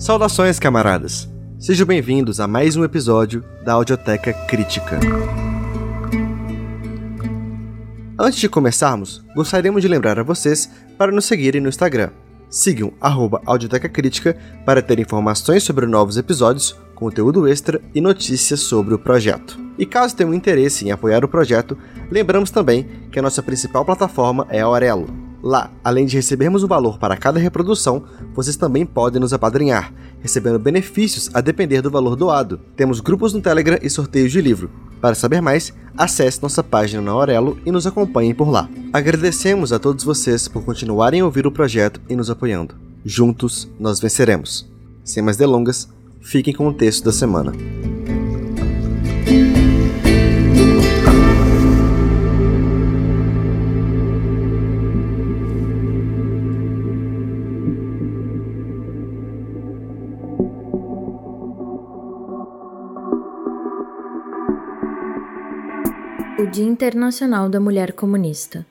Saudações, camaradas! Sejam bem-vindos a mais um episódio da Audioteca Crítica. Antes de começarmos, gostaríamos de lembrar a vocês para nos seguirem no Instagram. Sigam Audioteca Crítica para ter informações sobre novos episódios, conteúdo extra e notícias sobre o projeto. E caso tenham interesse em apoiar o projeto, lembramos também que a nossa principal plataforma é a Aurelo Lá, além de recebermos um valor para cada reprodução, vocês também podem nos apadrinhar, recebendo benefícios a depender do valor doado. Temos grupos no Telegram e sorteios de livro. Para saber mais, acesse nossa página na Aurelo e nos acompanhem por lá. Agradecemos a todos vocês por continuarem a ouvir o projeto e nos apoiando. Juntos, nós venceremos. Sem mais delongas, fiquem com o texto da semana. Dia Internacional da Mulher Comunista.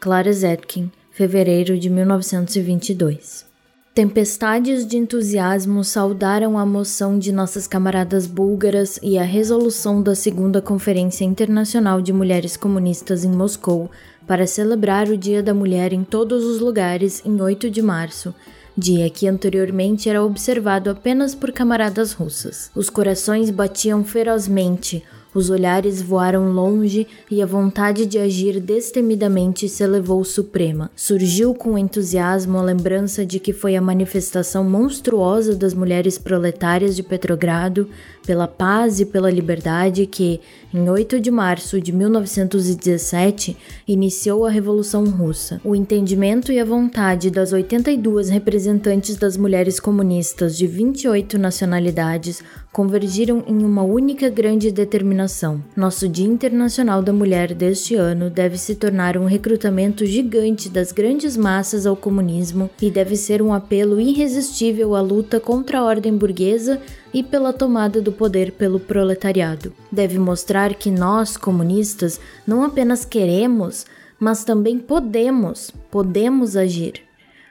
Clara Zetkin, fevereiro de 1922. Tempestades de entusiasmo saudaram a moção de nossas camaradas búlgaras e a resolução da Segunda Conferência Internacional de Mulheres Comunistas em Moscou para celebrar o Dia da Mulher em todos os lugares em 8 de março, dia que anteriormente era observado apenas por camaradas russas. Os corações batiam ferozmente, os olhares voaram longe e a vontade de agir destemidamente se elevou suprema. Surgiu com entusiasmo a lembrança de que foi a manifestação monstruosa das mulheres proletárias de Petrogrado pela paz e pela liberdade que, em 8 de março de 1917, iniciou a Revolução Russa. O entendimento e a vontade das 82 representantes das mulheres comunistas de 28 nacionalidades convergiram em uma única grande determinação. Nosso Dia Internacional da Mulher deste ano deve se tornar um recrutamento gigante das grandes massas ao comunismo e deve ser um apelo irresistível à luta contra a ordem burguesa e pela tomada do poder pelo proletariado. Deve mostrar que nós, comunistas, não apenas queremos, mas também podemos, podemos agir.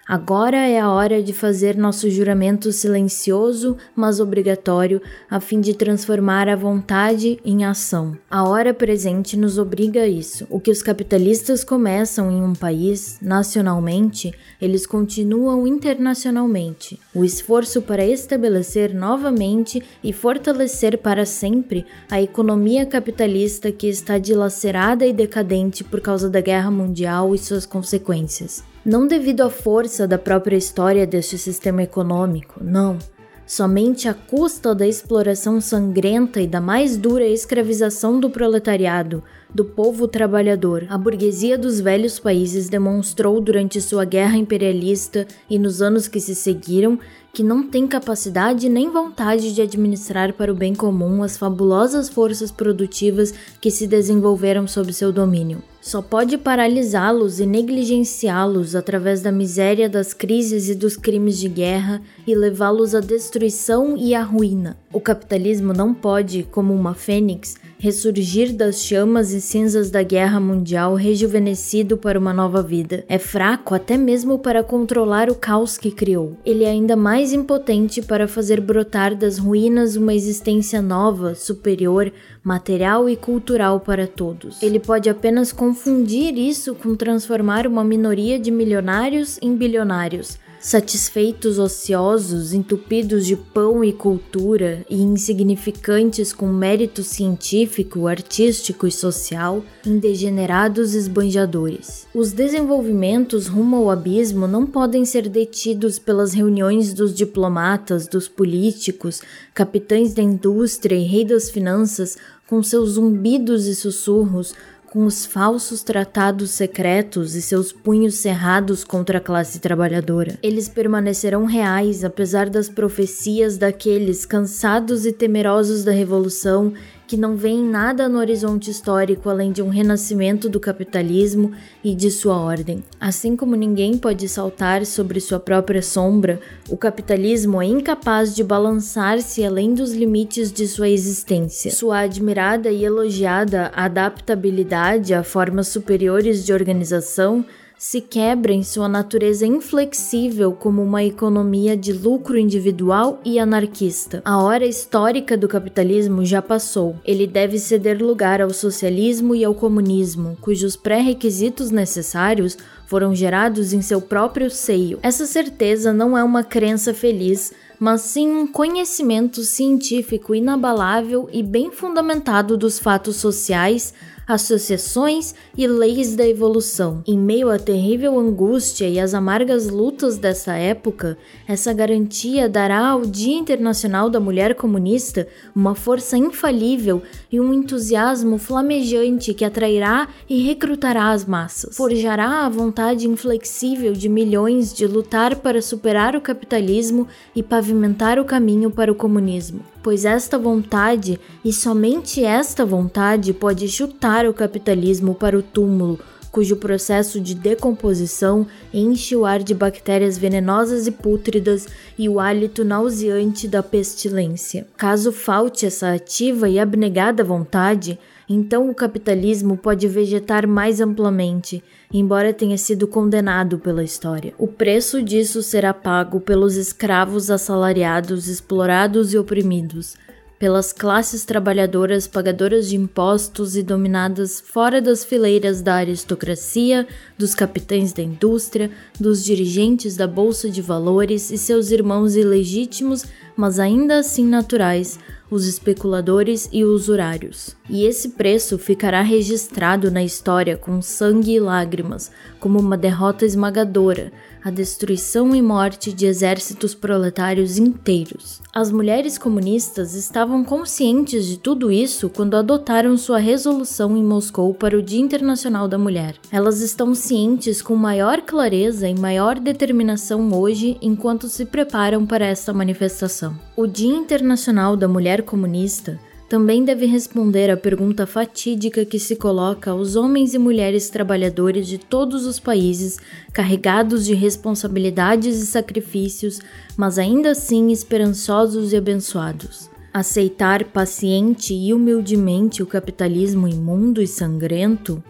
Agora é a hora de fazer nosso juramento silencioso, mas obrigatório, a fim de transformar a vontade em ação. A hora presente nos obriga a isso. O que os capitalistas começam em um país, nacionalmente, eles continuam internacionalmente. O esforço para estabelecer novamente e fortalecer para sempre a economia capitalista que está dilacerada e decadente por causa da guerra mundial e suas consequências. Não devido à força da própria história deste sistema econômico, não. Somente à custa da exploração sangrenta e da mais dura escravização do proletariado, do povo trabalhador. A burguesia dos velhos países demonstrou durante sua guerra imperialista e nos anos que se seguiram que não tem capacidade nem vontade de administrar para o bem comum as fabulosas forças produtivas que se desenvolveram sob seu domínio. Só pode paralisá-los e negligenciá-los através da miséria das crises e dos crimes de guerra e levá-los à destruição e à ruína. O capitalismo não pode, como uma fênix, ressurgir das chamas e cinzas da guerra mundial rejuvenescido para uma nova vida. É fraco até mesmo para controlar o caos que criou. Ele é ainda mais impotente para fazer brotar das ruínas uma existência nova, superior, material e cultural para todos. Ele pode apenas confundir isso com transformar uma minoria de milionários em bilionários satisfeitos ociosos, entupidos de pão e cultura e insignificantes com mérito científico, artístico e social, em degenerados esbanjadores. Os desenvolvimentos rumo ao abismo não podem ser detidos pelas reuniões dos diplomatas, dos políticos, capitães da indústria e rei das finanças com seus zumbidos e sussurros, com os falsos tratados secretos e seus punhos cerrados contra a classe trabalhadora. Eles permanecerão reais apesar das profecias daqueles cansados e temerosos da revolução que não veem nada no horizonte histórico além de um renascimento do capitalismo e de sua ordem. Assim como ninguém pode saltar sobre sua própria sombra, o capitalismo é incapaz de balançar-se além dos limites de sua existência. Sua admirada e elogiada adaptabilidade a formas superiores de organização se quebra em sua natureza inflexível como uma economia de lucro individual e anarquista. A hora histórica do capitalismo já passou. Ele deve ceder lugar ao socialismo e ao comunismo, cujos pré-requisitos necessários foram gerados em seu próprio seio. Essa certeza não é uma crença feliz, mas sim um conhecimento científico inabalável e bem fundamentado dos fatos sociais, associações e leis da evolução. Em meio à terrível angústia e às amargas lutas dessa época, essa garantia dará ao Dia Internacional da Mulher Comunista uma força infalível e um entusiasmo flamejante que atrairá e recrutará as massas. Forjará a vontade inflexível de milhões de lutar para superar o capitalismo e pavimentar o caminho para o comunismo pois esta vontade, e somente esta vontade, pode chutar o capitalismo para o túmulo, cujo processo de decomposição enche o ar de bactérias venenosas e pútridas e o hálito nauseante da pestilência. Caso falte essa ativa e abnegada vontade, então o capitalismo pode vegetar mais amplamente, embora tenha sido condenado pela história. O preço disso será pago pelos escravos assalariados, explorados e oprimidos, pelas classes trabalhadoras pagadoras de impostos e dominadas fora das fileiras da aristocracia, dos capitães da indústria, dos dirigentes da bolsa de valores e seus irmãos ilegítimos, mas ainda assim naturais os especuladores e usurários. E esse preço ficará registrado na história com sangue e lágrimas, como uma derrota esmagadora, a destruição e morte de exércitos proletários inteiros. As mulheres comunistas estavam conscientes de tudo isso quando adotaram sua resolução em Moscou para o Dia Internacional da Mulher. Elas estão cientes com maior clareza e maior determinação hoje enquanto se preparam para esta manifestação. O Dia Internacional da Mulher Comunista também deve responder à pergunta fatídica que se coloca aos homens e mulheres trabalhadores de todos os países carregados de responsabilidades e sacrifícios, mas ainda assim esperançosos e abençoados. Aceitar paciente e humildemente o capitalismo imundo e sangrento?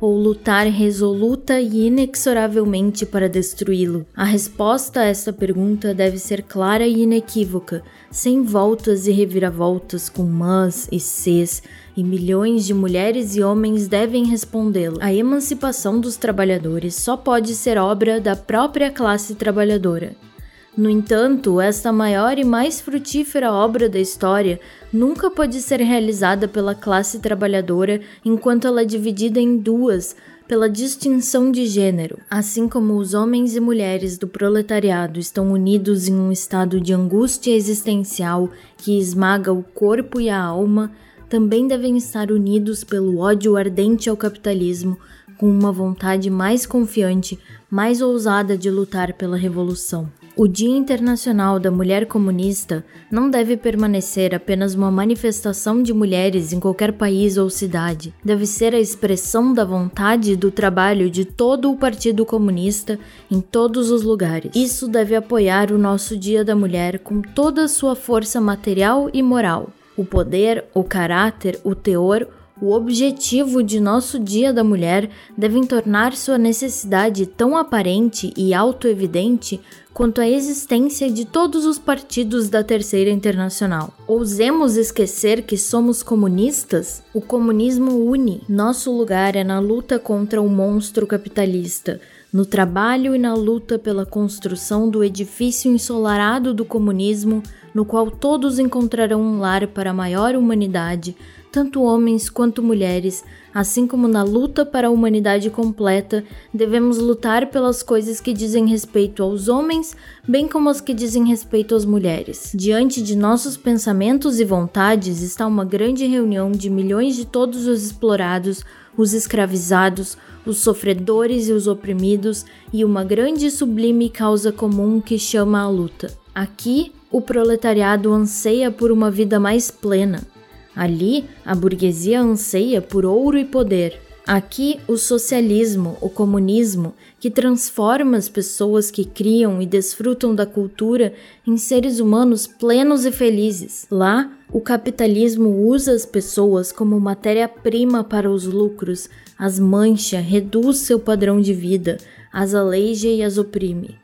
Ou lutar resoluta e inexoravelmente para destruí-lo? A resposta a esta pergunta deve ser clara e inequívoca, sem voltas e reviravoltas com mas e ses, e milhões de mulheres e homens devem respondê-lo. A emancipação dos trabalhadores só pode ser obra da própria classe trabalhadora. No entanto, esta maior e mais frutífera obra da história nunca pode ser realizada pela classe trabalhadora enquanto ela é dividida em duas pela distinção de gênero. Assim como os homens e mulheres do proletariado estão unidos em um estado de angústia existencial que esmaga o corpo e a alma, também devem estar unidos pelo ódio ardente ao capitalismo, com uma vontade mais confiante, mais ousada de lutar pela revolução. O Dia Internacional da Mulher Comunista não deve permanecer apenas uma manifestação de mulheres em qualquer país ou cidade. Deve ser a expressão da vontade e do trabalho de todo o Partido Comunista em todos os lugares. Isso deve apoiar o nosso Dia da Mulher com toda a sua força material e moral. O poder, o caráter, o teor, o objetivo de nosso Dia da Mulher devem tornar sua necessidade tão aparente e autoevidente quanto a existência de todos os partidos da Terceira Internacional. Ousemos esquecer que somos comunistas? O comunismo une. Nosso lugar é na luta contra o monstro capitalista, no trabalho e na luta pela construção do edifício ensolarado do comunismo, no qual todos encontrarão um lar para a maior humanidade tanto homens quanto mulheres, assim como na luta para a humanidade completa, devemos lutar pelas coisas que dizem respeito aos homens, bem como as que dizem respeito às mulheres. Diante de nossos pensamentos e vontades está uma grande reunião de milhões de todos os explorados, os escravizados, os sofredores e os oprimidos, e uma grande e sublime causa comum que chama a luta. Aqui, o proletariado anseia por uma vida mais plena, Ali, a burguesia anseia por ouro e poder. Aqui, o socialismo, o comunismo, que transforma as pessoas que criam e desfrutam da cultura em seres humanos plenos e felizes. Lá, o capitalismo usa as pessoas como matéria-prima para os lucros, as mancha, reduz seu padrão de vida, as aleija e as oprime.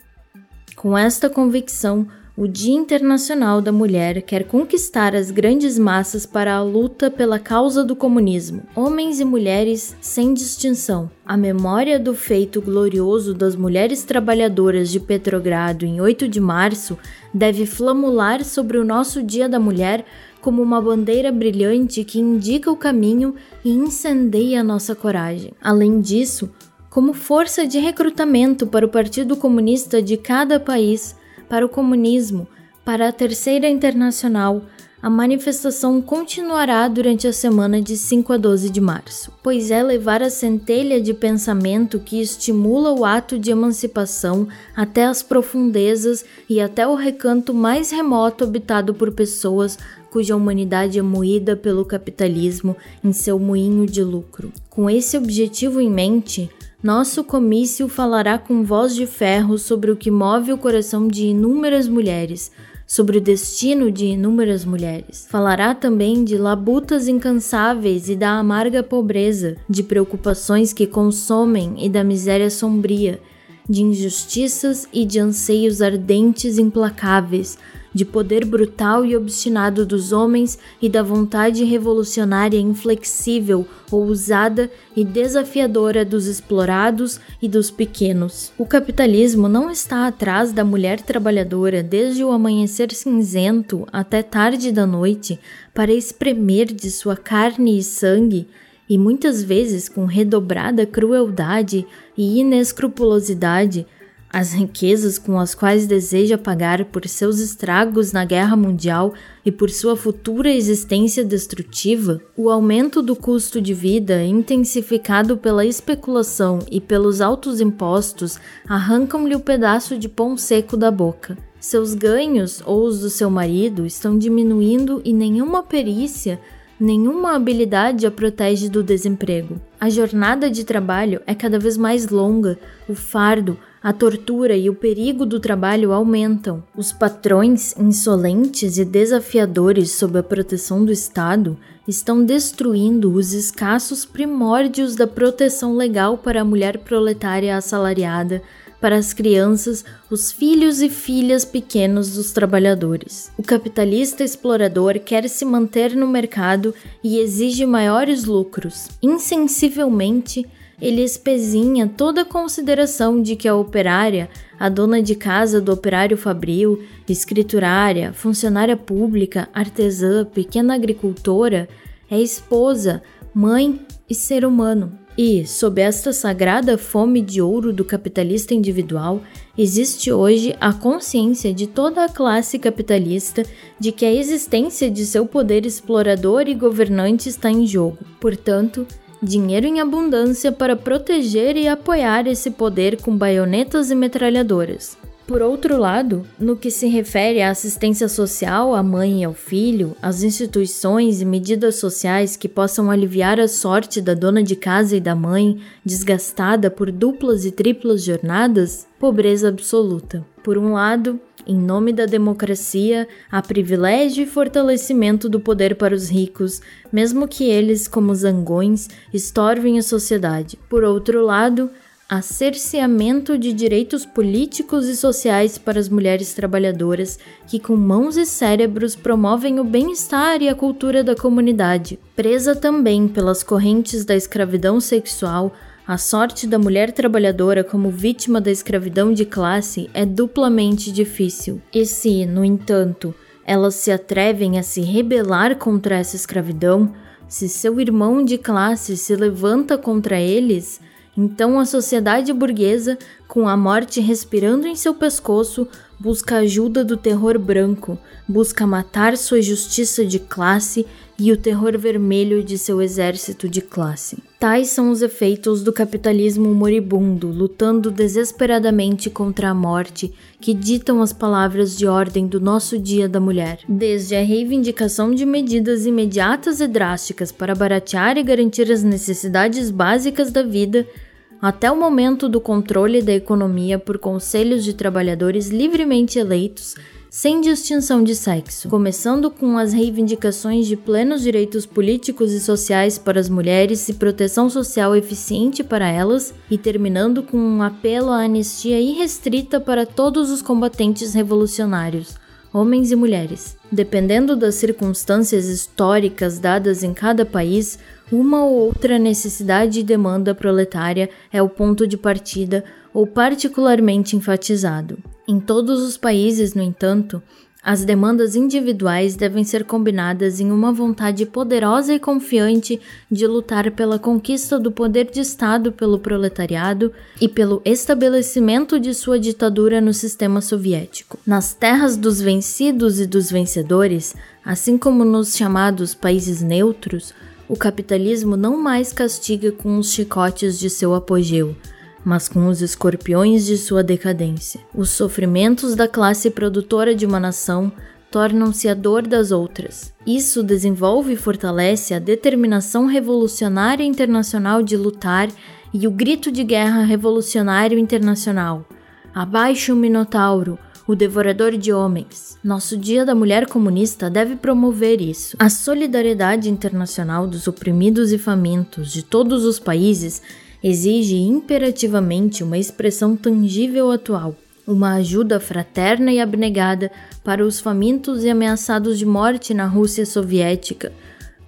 Com esta convicção, o Dia Internacional da Mulher quer conquistar as grandes massas para a luta pela causa do comunismo, homens e mulheres sem distinção. A memória do feito glorioso das mulheres trabalhadoras de Petrogrado em 8 de março deve flamular sobre o nosso Dia da Mulher como uma bandeira brilhante que indica o caminho e incendeia nossa coragem. Além disso, como força de recrutamento para o Partido Comunista de cada país, para o comunismo, para a Terceira Internacional, a manifestação continuará durante a semana de 5 a 12 de março, pois é levar a centelha de pensamento que estimula o ato de emancipação até as profundezas e até o recanto mais remoto habitado por pessoas cuja humanidade é moída pelo capitalismo em seu moinho de lucro. Com esse objetivo em mente, nosso comício falará com voz de ferro sobre o que move o coração de inúmeras mulheres, sobre o destino de inúmeras mulheres. Falará também de labutas incansáveis e da amarga pobreza, de preocupações que consomem e da miséria sombria, de injustiças e de anseios ardentes implacáveis, de poder brutal e obstinado dos homens e da vontade revolucionária inflexível, ousada e desafiadora dos explorados e dos pequenos. O capitalismo não está atrás da mulher trabalhadora desde o amanhecer cinzento até tarde da noite para espremer de sua carne e sangue e muitas vezes com redobrada crueldade e inescrupulosidade as riquezas com as quais deseja pagar por seus estragos na guerra mundial e por sua futura existência destrutiva, o aumento do custo de vida, intensificado pela especulação e pelos altos impostos, arrancam-lhe o pedaço de pão seco da boca. Seus ganhos ou os do seu marido estão diminuindo e nenhuma perícia nenhuma habilidade a protege do desemprego. A jornada de trabalho é cada vez mais longa, o fardo, a tortura e o perigo do trabalho aumentam. Os patrões insolentes e desafiadores sob a proteção do Estado estão destruindo os escassos primórdios da proteção legal para a mulher proletária assalariada para as crianças, os filhos e filhas pequenos dos trabalhadores. O capitalista explorador quer se manter no mercado e exige maiores lucros. Insensivelmente, ele espezinha toda a consideração de que a operária, a dona de casa do operário fabril, escriturária, funcionária pública, artesã, pequena agricultora, é esposa, mãe e ser humano. E, sob esta sagrada fome de ouro do capitalista individual, existe hoje a consciência de toda a classe capitalista de que a existência de seu poder explorador e governante está em jogo. Portanto, dinheiro em abundância para proteger e apoiar esse poder com baionetas e metralhadoras. Por outro lado, no que se refere à assistência social à mãe e ao filho, às instituições e medidas sociais que possam aliviar a sorte da dona de casa e da mãe, desgastada por duplas e triplas jornadas, pobreza absoluta. Por um lado, em nome da democracia, há privilégio e fortalecimento do poder para os ricos, mesmo que eles, como zangões, estorvem a sociedade. Por outro lado, a cerceamento de direitos políticos e sociais para as mulheres trabalhadoras que, com mãos e cérebros, promovem o bem-estar e a cultura da comunidade. Presa também pelas correntes da escravidão sexual, a sorte da mulher trabalhadora como vítima da escravidão de classe é duplamente difícil. E se, no entanto, elas se atrevem a se rebelar contra essa escravidão, se seu irmão de classe se levanta contra eles, então a sociedade burguesa, com a morte respirando em seu pescoço, busca ajuda do terror branco, busca matar sua justiça de classe e o terror vermelho de seu exército de classe. Tais são os efeitos do capitalismo moribundo, lutando desesperadamente contra a morte, que ditam as palavras de ordem do nosso Dia da Mulher. Desde a reivindicação de medidas imediatas e drásticas para baratear e garantir as necessidades básicas da vida, até o momento do controle da economia por conselhos de trabalhadores livremente eleitos sem distinção de sexo, começando com as reivindicações de plenos direitos políticos e sociais para as mulheres e proteção social eficiente para elas, e terminando com um apelo à anistia irrestrita para todos os combatentes revolucionários, homens e mulheres. Dependendo das circunstâncias históricas dadas em cada país, uma ou outra necessidade e demanda proletária é o ponto de partida ou particularmente enfatizado. Em todos os países, no entanto, as demandas individuais devem ser combinadas em uma vontade poderosa e confiante de lutar pela conquista do poder de Estado pelo proletariado e pelo estabelecimento de sua ditadura no sistema soviético. Nas terras dos vencidos e dos vencedores, assim como nos chamados países neutros, o capitalismo não mais castiga com os chicotes de seu apogeu mas com os escorpiões de sua decadência. Os sofrimentos da classe produtora de uma nação tornam-se a dor das outras. Isso desenvolve e fortalece a determinação revolucionária internacional de lutar e o grito de guerra revolucionário internacional. Abaixo o Minotauro, o devorador de homens. Nosso Dia da Mulher Comunista deve promover isso. A solidariedade internacional dos oprimidos e famintos de todos os países exige imperativamente uma expressão tangível atual, uma ajuda fraterna e abnegada para os famintos e ameaçados de morte na Rússia soviética,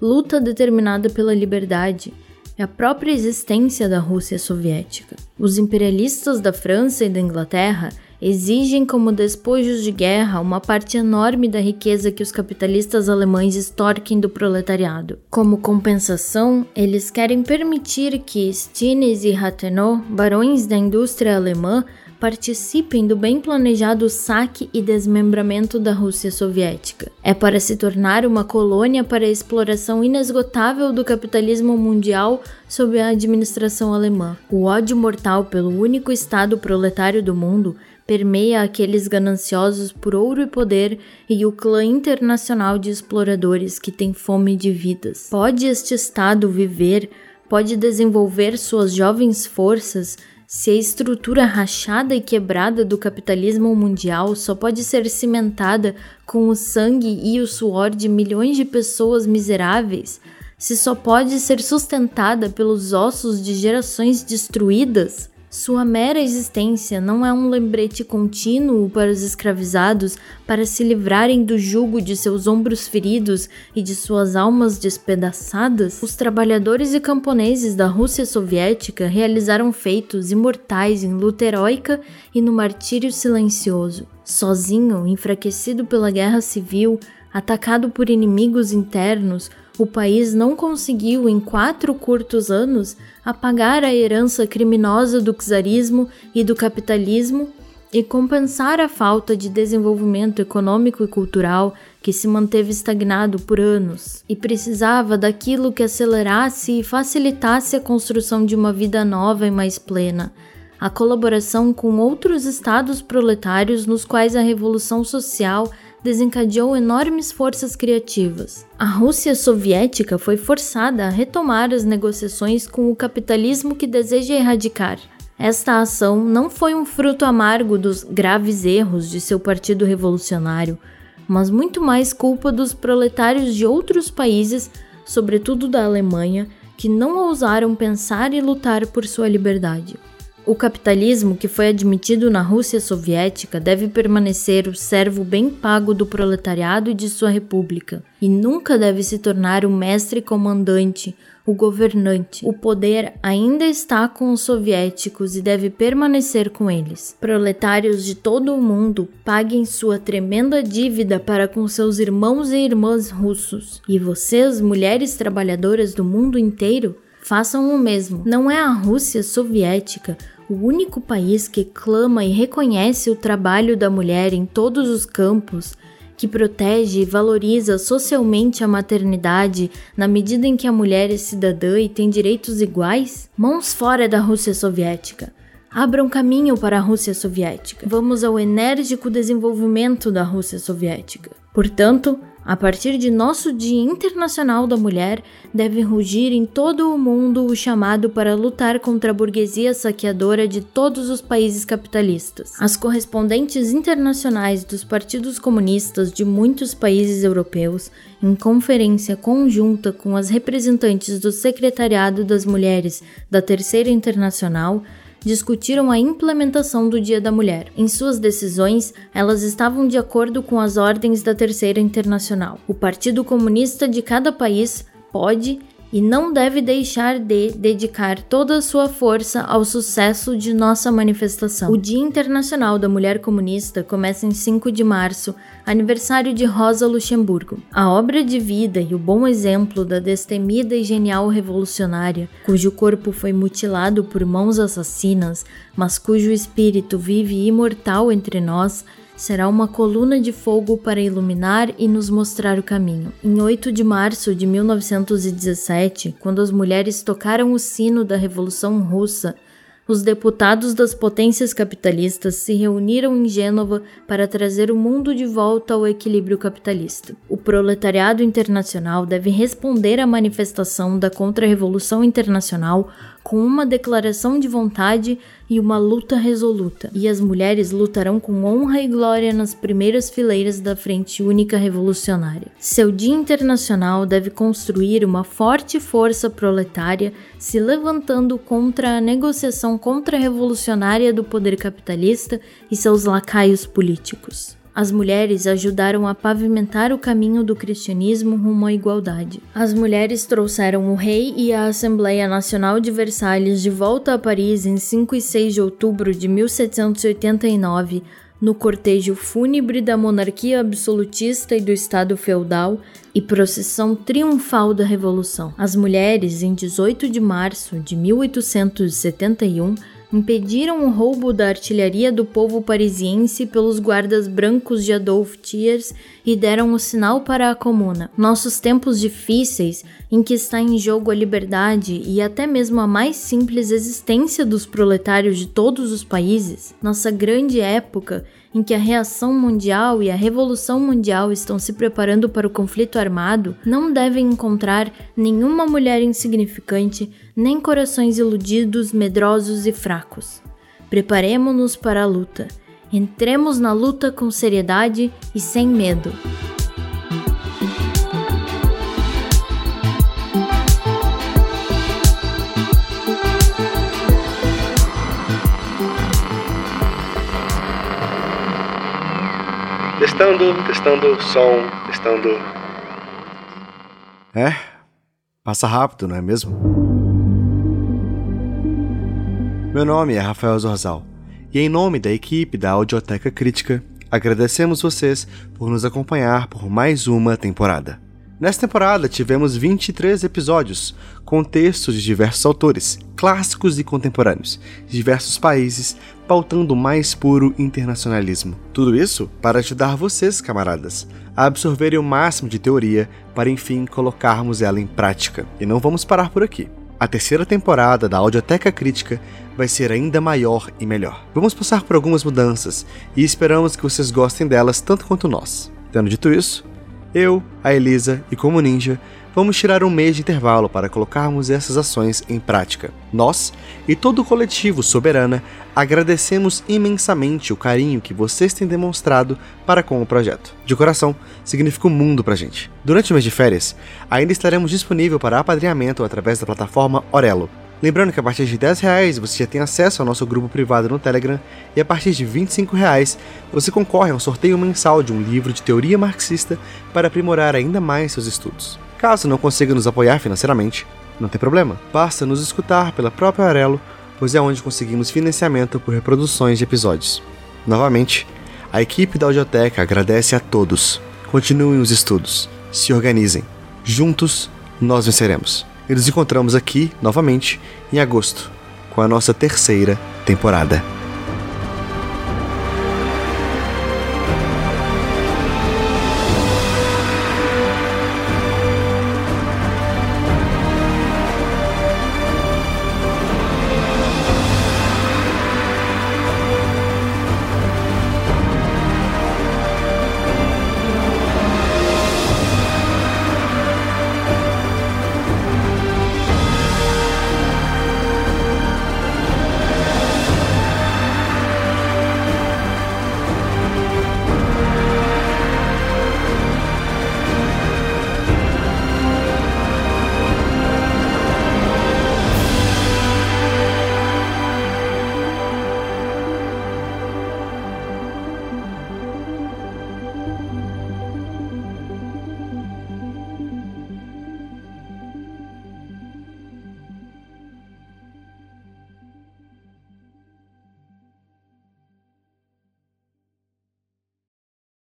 luta determinada pela liberdade, é a própria existência da Rússia soviética. Os imperialistas da França e da Inglaterra exigem como despojos de guerra uma parte enorme da riqueza que os capitalistas alemães extorquem do proletariado. Como compensação, eles querem permitir que Stines e Rathenau, barões da indústria alemã, participem do bem planejado saque e desmembramento da Rússia soviética. É para se tornar uma colônia para a exploração inesgotável do capitalismo mundial sob a administração alemã. O ódio mortal pelo único Estado proletário do mundo permeia aqueles gananciosos por ouro e poder e o clã internacional de exploradores que tem fome de vidas. Pode este Estado viver, pode desenvolver suas jovens forças se a estrutura rachada e quebrada do capitalismo mundial só pode ser cimentada com o sangue e o suor de milhões de pessoas miseráveis, se só pode ser sustentada pelos ossos de gerações destruídas, sua mera existência não é um lembrete contínuo para os escravizados para se livrarem do jugo de seus ombros feridos e de suas almas despedaçadas? Os trabalhadores e camponeses da Rússia soviética realizaram feitos imortais em luta heróica e no martírio silencioso. Sozinho, enfraquecido pela guerra civil, atacado por inimigos internos, o país não conseguiu, em quatro curtos anos, apagar a herança criminosa do czarismo e do capitalismo e compensar a falta de desenvolvimento econômico e cultural que se manteve estagnado por anos e precisava daquilo que acelerasse e facilitasse a construção de uma vida nova e mais plena. A colaboração com outros estados proletários nos quais a revolução social desencadeou enormes forças criativas. A Rússia soviética foi forçada a retomar as negociações com o capitalismo que deseja erradicar. Esta ação não foi um fruto amargo dos graves erros de seu partido revolucionário, mas muito mais culpa dos proletários de outros países, sobretudo da Alemanha, que não ousaram pensar e lutar por sua liberdade. O capitalismo que foi admitido na Rússia soviética deve permanecer o servo bem pago do proletariado e de sua república, e nunca deve se tornar o mestre comandante, o governante. O poder ainda está com os soviéticos e deve permanecer com eles. Proletários de todo o mundo, paguem sua tremenda dívida para com seus irmãos e irmãs russos. E vocês, mulheres trabalhadoras do mundo inteiro, façam o mesmo. Não é a Rússia soviética o único país que clama e reconhece o trabalho da mulher em todos os campos que protege e valoriza socialmente a maternidade na medida em que a mulher é cidadã e tem direitos iguais? Mãos fora da Rússia soviética. Abram caminho para a Rússia soviética. Vamos ao enérgico desenvolvimento da Rússia soviética. Portanto, a partir de nosso Dia Internacional da Mulher, deve rugir em todo o mundo o chamado para lutar contra a burguesia saqueadora de todos os países capitalistas. As correspondentes internacionais dos partidos comunistas de muitos países europeus, em conferência conjunta com as representantes do Secretariado das Mulheres da Terceira Internacional, discutiram a implementação do Dia da Mulher. Em suas decisões, elas estavam de acordo com as ordens da Terceira Internacional. O Partido Comunista de cada país pode e não deve deixar de dedicar toda a sua força ao sucesso de nossa manifestação. O Dia Internacional da Mulher Comunista começa em 5 de março, aniversário de Rosa Luxemburgo. A obra de vida e o bom exemplo da destemida e genial revolucionária, cujo corpo foi mutilado por mãos assassinas, mas cujo espírito vive imortal entre nós, será uma coluna de fogo para iluminar e nos mostrar o caminho. Em 8 de março de 1917, quando as mulheres tocaram o sino da Revolução Russa, os deputados das potências capitalistas se reuniram em Gênova para trazer o mundo de volta ao equilíbrio capitalista. O proletariado internacional deve responder à manifestação da contra-revolução internacional com uma declaração de vontade e uma luta resoluta, e as mulheres lutarão com honra e glória nas primeiras fileiras da Frente Única Revolucionária. Seu Dia Internacional deve construir uma forte força proletária se levantando contra a negociação contra-revolucionária do poder capitalista e seus lacaios políticos. As mulheres ajudaram a pavimentar o caminho do cristianismo rumo à igualdade. As mulheres trouxeram o rei e a Assembleia Nacional de Versalhes de volta a Paris em 5 e 6 de outubro de 1789, no cortejo fúnebre da monarquia absolutista e do Estado feudal e procissão triunfal da Revolução. As mulheres, em 18 de março de 1871, impediram o roubo da artilharia do povo parisiense pelos guardas brancos de Adolphe Thiers e deram o sinal para a comuna. Nossos tempos difíceis, em que está em jogo a liberdade e até mesmo a mais simples existência dos proletários de todos os países, nossa grande época em que a reação mundial e a revolução mundial estão se preparando para o conflito armado, não devem encontrar nenhuma mulher insignificante, nem corações iludidos, medrosos e fracos. Preparemo-nos para a luta. Entremos na luta com seriedade e sem medo. Testando, testando, som, testando. É, passa rápido, não é mesmo? Meu nome é Rafael Zorzal e, em nome da equipe da Audioteca Crítica, agradecemos vocês por nos acompanhar por mais uma temporada. Nesta temporada tivemos 23 episódios, com textos de diversos autores, clássicos e contemporâneos, de diversos países, pautando o mais puro internacionalismo. Tudo isso para ajudar vocês, camaradas, a absorverem o máximo de teoria para enfim colocarmos ela em prática. E não vamos parar por aqui. A terceira temporada da Audioteca Crítica vai ser ainda maior e melhor. Vamos passar por algumas mudanças e esperamos que vocês gostem delas tanto quanto nós. Tendo dito isso, eu, a Elisa e como ninja, vamos tirar um mês de intervalo para colocarmos essas ações em prática. Nós e todo o coletivo Soberana agradecemos imensamente o carinho que vocês têm demonstrado para com o projeto. De coração, significa o um mundo pra gente. Durante o mês de férias, ainda estaremos disponível para apadrinhamento através da plataforma Orelo. Lembrando que a partir de 10 reais você já tem acesso ao nosso grupo privado no Telegram e a partir de 25 reais você concorre a um sorteio mensal de um livro de teoria marxista para aprimorar ainda mais seus estudos. Caso não consiga nos apoiar financeiramente, não tem problema, basta nos escutar pela própria Arelo, pois é onde conseguimos financiamento por reproduções de episódios. Novamente, a equipe da Audioteca agradece a todos. Continuem os estudos, se organizem. Juntos, nós venceremos e nos encontramos aqui novamente em agosto com a nossa terceira temporada.